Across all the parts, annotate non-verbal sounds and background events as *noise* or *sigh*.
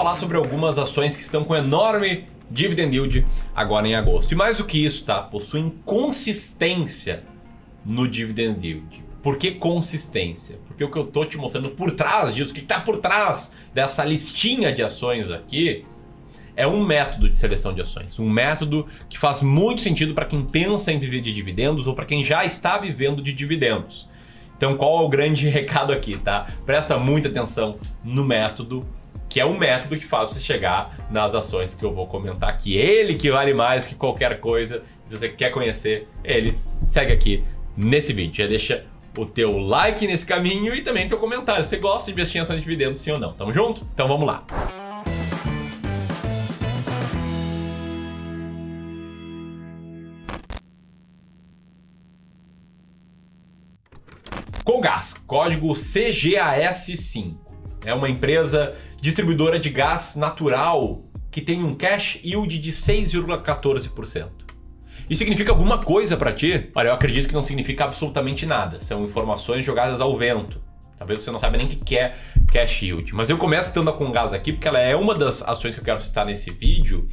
falar sobre algumas ações que estão com enorme dividend yield agora em agosto. E mais do que isso, tá? Possuem consistência no dividend yield. Por que consistência? Porque o que eu tô te mostrando por trás disso, o que está por trás dessa listinha de ações aqui, é um método de seleção de ações. Um método que faz muito sentido para quem pensa em viver de dividendos ou para quem já está vivendo de dividendos. Então, qual é o grande *laughs* recado aqui, tá? Presta muita atenção no método, que é um método que faz você chegar nas ações que eu vou comentar aqui. Ele que vale mais que qualquer coisa. Se você quer conhecer ele, segue aqui nesse vídeo. Já deixa o teu like nesse caminho e também teu comentário. Você gosta de investir em ações de dividendos, sim ou não? Tamo junto? Então vamos lá. Colgas, código CGAS5. É uma empresa distribuidora de gás natural que tem um cash yield de 6,14%. Isso significa alguma coisa para ti? Olha, eu acredito que não significa absolutamente nada. São informações jogadas ao vento. Talvez você não saiba nem o que é cash yield. Mas eu começo tendo a Congás aqui porque ela é uma das ações que eu quero citar nesse vídeo.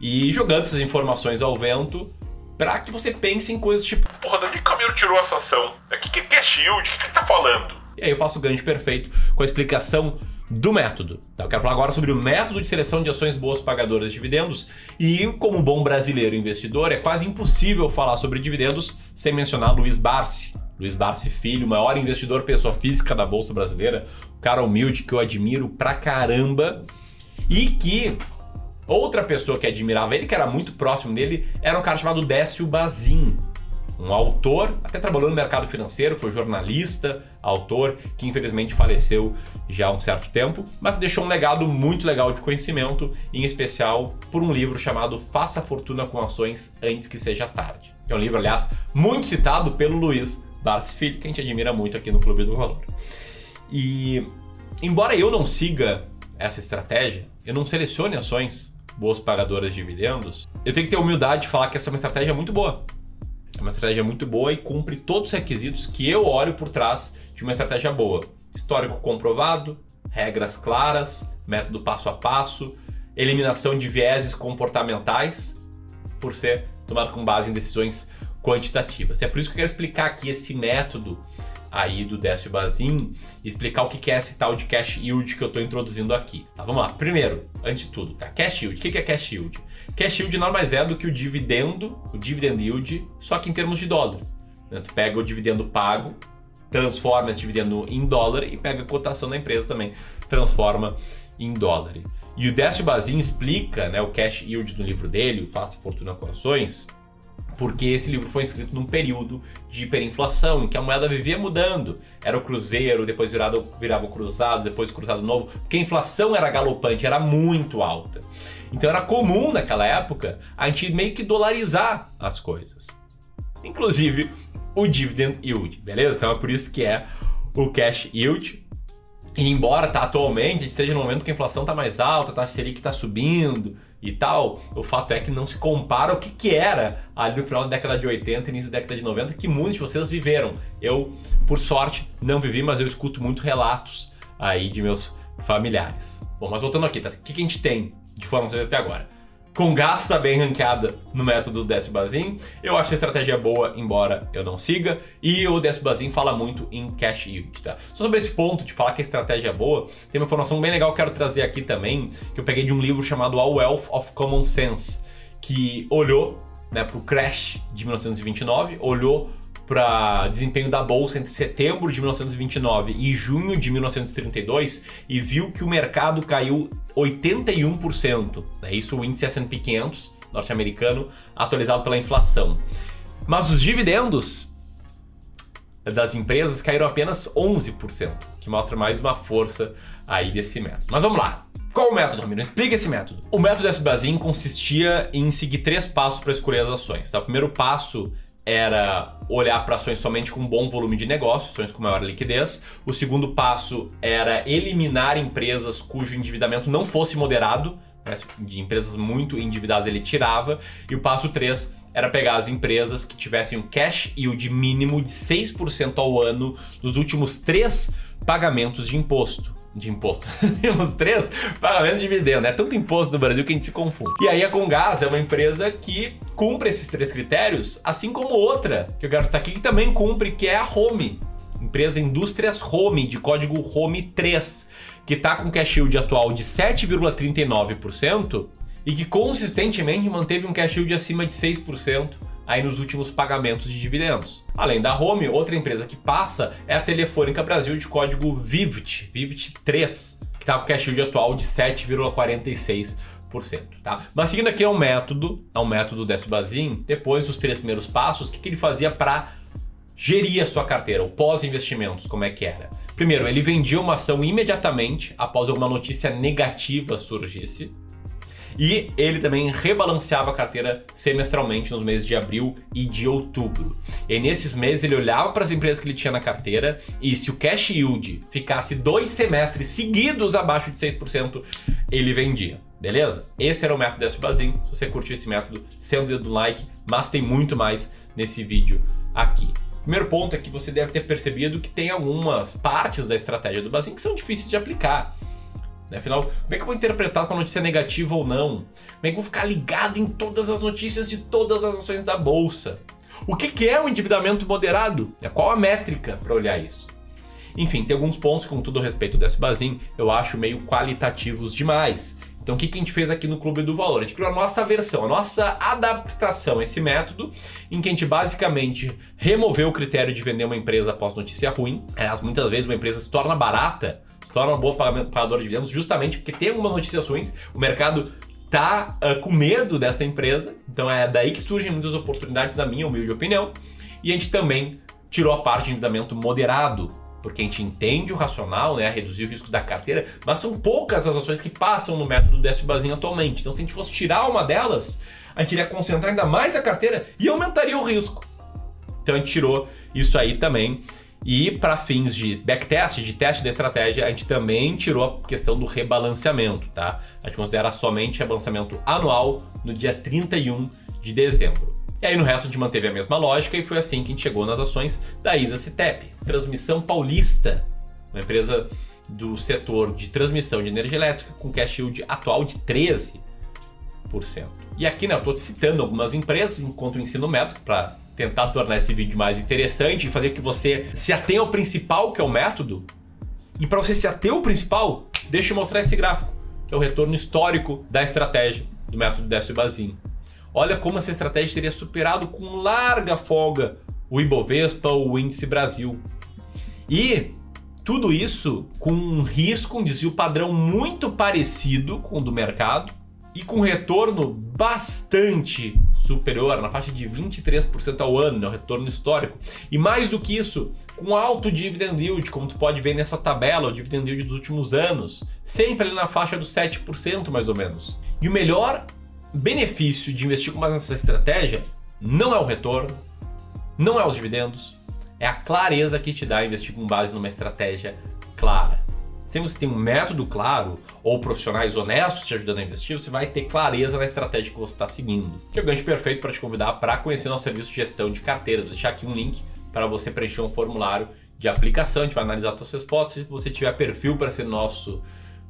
E jogando essas informações ao vento para que você pense em coisas tipo: Porra, de onde o Camilo tirou essa ação? O que é cash yield? O que ele tá falando? E aí eu faço o gancho perfeito com a explicação do método. Tá? Eu quero falar agora sobre o método de seleção de ações boas pagadoras de dividendos e, como bom brasileiro investidor, é quase impossível falar sobre dividendos sem mencionar Luiz Barsi. Luiz Barsi Filho, maior investidor pessoa física da Bolsa Brasileira, um cara humilde que eu admiro pra caramba e que outra pessoa que admirava ele, que era muito próximo dele, era um cara chamado Décio Bazin um autor, até trabalhou no mercado financeiro, foi jornalista, autor, que infelizmente faleceu já há um certo tempo, mas deixou um legado muito legal de conhecimento, em especial por um livro chamado Faça Fortuna com Ações Antes que Seja Tarde. É um livro, aliás, muito citado pelo Luiz Barsi Filho, que a gente admira muito aqui no Clube do Valor. E, embora eu não siga essa estratégia, eu não selecione ações boas pagadoras de dividendos, eu tenho que ter humildade de falar que essa é uma estratégia muito boa. É uma estratégia muito boa e cumpre todos os requisitos que eu olho por trás de uma estratégia boa. Histórico comprovado, regras claras, método passo a passo, eliminação de vieses comportamentais, por ser tomado com base em decisões quantitativas. É por isso que eu quero explicar aqui esse método aí do Décio Bazin e explicar o que é esse tal de cash yield que eu estou introduzindo aqui. Tá, vamos lá. Primeiro, antes de tudo, tá? Cash yield. O que é cash yield? Cash yield nada mais é do que o dividendo, o dividend yield, só que em termos de dólar. Né? Tu pega o dividendo pago, transforma esse dividendo em dólar e pega a cotação da empresa também, transforma em dólar. E o Décio Bazin explica né, o cash yield no livro dele, o Faça Fortuna com Ações, porque esse livro foi escrito num período de hiperinflação, em que a moeda vivia mudando. Era o cruzeiro, depois virava, virava o cruzado, depois o cruzado novo, porque a inflação era galopante, era muito alta. Então era comum naquela época a gente meio que dolarizar as coisas. Inclusive o dividend yield, beleza? Então é por isso que é o cash yield. E embora tá atualmente a gente esteja no momento que a inflação está mais alta, a taxa Selic está subindo, e tal, o fato é que não se compara ao que, que era ali no final da década de 80 e início da década de 90, que muitos de vocês viveram. Eu, por sorte, não vivi, mas eu escuto muito relatos aí de meus familiares. Bom, mas voltando aqui, tá? O que, que a gente tem de informações até agora? Com gasta bem ranqueada no método Décio Bazin. Eu acho a estratégia boa, embora eu não siga. E o Décio Bazin fala muito em cash yield, tá? Só sobre esse ponto de falar que a estratégia é boa, tem uma informação bem legal que eu quero trazer aqui também, que eu peguei de um livro chamado A Wealth of Common Sense, que olhou né, para o crash de 1929, olhou para desempenho da bolsa entre setembro de 1929 e junho de 1932 e viu que o mercado caiu 81%. É isso o índice S&P 500 norte-americano atualizado pela inflação. Mas os dividendos das empresas caíram apenas 11%, que mostra mais uma força aí desse método. Mas vamos lá. Qual o método, Ramiro? Explica esse método. O método S Basin consistia em seguir três passos para escolher as ações. Tá? O primeiro passo era olhar para ações somente com bom volume de negócio, ações com maior liquidez. O segundo passo era eliminar empresas cujo endividamento não fosse moderado, né, de empresas muito endividadas ele tirava. E o passo 3 era pegar as empresas que tivessem um cash yield mínimo de 6% ao ano nos últimos três pagamentos de imposto. De imposto. *laughs* Temos três pagamentos de dividendo. É tanto imposto no Brasil que a gente se confunde. E aí a Comgás é uma empresa que cumpre esses três critérios, assim como outra que eu quero citar aqui que também cumpre, que é a Home. Empresa Indústrias Home, de código Home 3, que está com cash yield atual de 7,39% e que consistentemente manteve um cash yield acima de 6% aí nos últimos pagamentos de dividendos. Além da Home, outra empresa que passa é a Telefônica Brasil de código VIVT, VIVT 3, que está com cash yield atual de 7,46%. Tá? Mas seguindo aqui é um método, é um método Décio Bazin, depois dos três primeiros passos, o que, que ele fazia para gerir a sua carteira, o pós-investimentos, como é que era? Primeiro, ele vendia uma ação imediatamente após alguma notícia negativa surgisse. E ele também rebalanceava a carteira semestralmente nos meses de abril e de outubro. E nesses meses ele olhava para as empresas que ele tinha na carteira e se o cash yield ficasse dois semestres seguidos abaixo de 6%, ele vendia. Beleza? Esse era o método desse Bazin. Se você curtiu esse método, sendo dedo no like, mas tem muito mais nesse vídeo aqui. Primeiro ponto é que você deve ter percebido que tem algumas partes da estratégia do Bazin que são difíceis de aplicar. Né? Afinal, como é que eu vou interpretar se uma notícia é negativa ou não? Como é que eu vou ficar ligado em todas as notícias de todas as ações da bolsa? O que, que é o endividamento moderado? Qual a métrica para olhar isso? Enfim, tem alguns pontos, com todo o respeito desse Bazin, eu acho meio qualitativos demais. Então, o que, que a gente fez aqui no Clube do Valor? A gente criou a nossa versão, a nossa adaptação a esse método, em que a gente basicamente removeu o critério de vender uma empresa após notícia ruim. Aliás, muitas vezes uma empresa se torna barata se torna uma boa pagadora de dividendos justamente porque tem algumas notícias ruins, o mercado tá uh, com medo dessa empresa, então é daí que surgem muitas oportunidades, na minha humilde opinião, e a gente também tirou a parte de endividamento moderado, porque a gente entende o racional, né, reduzir o risco da carteira, mas são poucas as ações que passam no método Décio Basin atualmente. Então, se a gente fosse tirar uma delas, a gente iria concentrar ainda mais a carteira e aumentaria o risco. Então, a gente tirou isso aí também. E para fins de backtest, de teste da estratégia, a gente também tirou a questão do rebalanceamento, tá? A gente considera somente rebalanceamento anual no dia 31 de dezembro. E aí no resto a gente manteve a mesma lógica e foi assim que a gente chegou nas ações da ISA Citep, Transmissão Paulista, uma empresa do setor de transmissão de energia elétrica com cash yield atual de 13%. E aqui né, eu estou citando algumas empresas enquanto ensino método para tentar tornar esse vídeo mais interessante e fazer que você se atenha ao principal, que é o método. E para você se ater ao principal, deixa eu mostrar esse gráfico, que é o retorno histórico da estratégia do método Décio Bazin. Olha como essa estratégia teria superado com larga folga o Ibovespa, o Índice Brasil. E tudo isso com um risco, um desvio padrão muito parecido com o do mercado e com retorno bastante superior, na faixa de 23% ao ano, né, o retorno histórico. E mais do que isso, com alto dividend yield, como tu pode ver nessa tabela, o dividend yield dos últimos anos, sempre ali na faixa dos 7% mais ou menos. E o melhor benefício de investir com mais nessa estratégia não é o retorno, não é os dividendos, é a clareza que te dá investir com base numa estratégia clara. Se você tem um método claro ou profissionais honestos te ajudando a investir, você vai ter clareza na estratégia que você está seguindo. Que é o gancho perfeito para te convidar para conhecer nosso serviço de gestão de carteira. Vou deixar aqui um link para você preencher um formulário de aplicação. A gente vai analisar suas respostas. Se você tiver perfil para ser nosso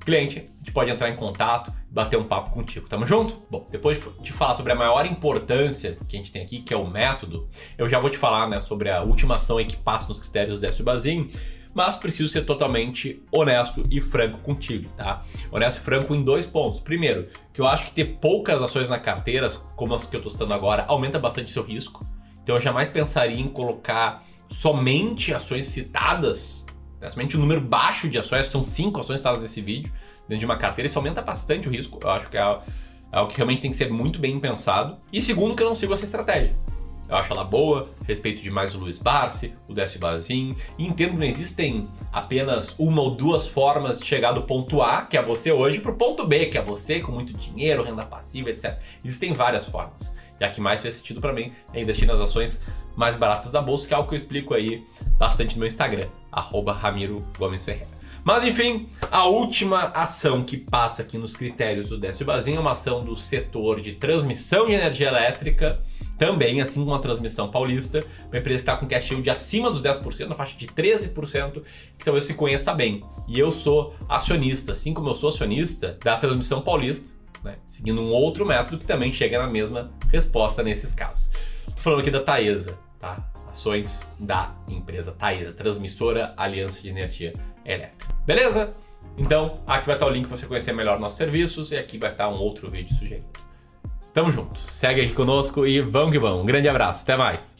cliente, a gente pode entrar em contato e bater um papo contigo. Tamo junto? Bom, depois de falar sobre a maior importância que a gente tem aqui, que é o método, eu já vou te falar né, sobre a última ação que passa nos critérios desse Bazin mas preciso ser totalmente honesto e franco contigo, tá? Honesto e franco em dois pontos. Primeiro, que eu acho que ter poucas ações na carteira, como as que eu estou citando agora, aumenta bastante seu risco. Então eu jamais pensaria em colocar somente ações citadas, né? somente um número baixo de ações, são cinco ações citadas nesse vídeo, dentro de uma carteira, isso aumenta bastante o risco. Eu acho que é algo que realmente tem que ser muito bem pensado. E segundo, que eu não sigo essa estratégia. Eu acho ela boa, respeito demais o Luiz Barsi, o Décio Bazin, e entendo que não existem apenas uma ou duas formas de chegar do ponto A, que é você hoje, para o ponto B, que é você com muito dinheiro, renda passiva, etc. Existem várias formas. E a que mais faz sentido para mim é investir nas ações mais baratas da bolsa, que é algo que eu explico aí bastante no meu Instagram, arroba Ramiro Gomes Ferreira. Mas enfim, a última ação que passa aqui nos critérios do Décio Bazin é uma ação do setor de transmissão de energia elétrica também, assim como a transmissão paulista, uma empresa está com cash yield acima dos 10%, na faixa de 13%, que talvez se conheça bem. E eu sou acionista, assim como eu sou acionista da transmissão paulista, né, seguindo um outro método que também chega na mesma resposta nesses casos. Estou falando aqui da Taesa, tá? Ações da empresa Taesa, transmissora Aliança de Energia Elétrica. Beleza? Então, aqui vai estar o link para você conhecer melhor nossos serviços e aqui vai estar um outro vídeo sugerido. Tamo junto, segue aqui conosco e vamos que vamos. Um grande abraço, até mais!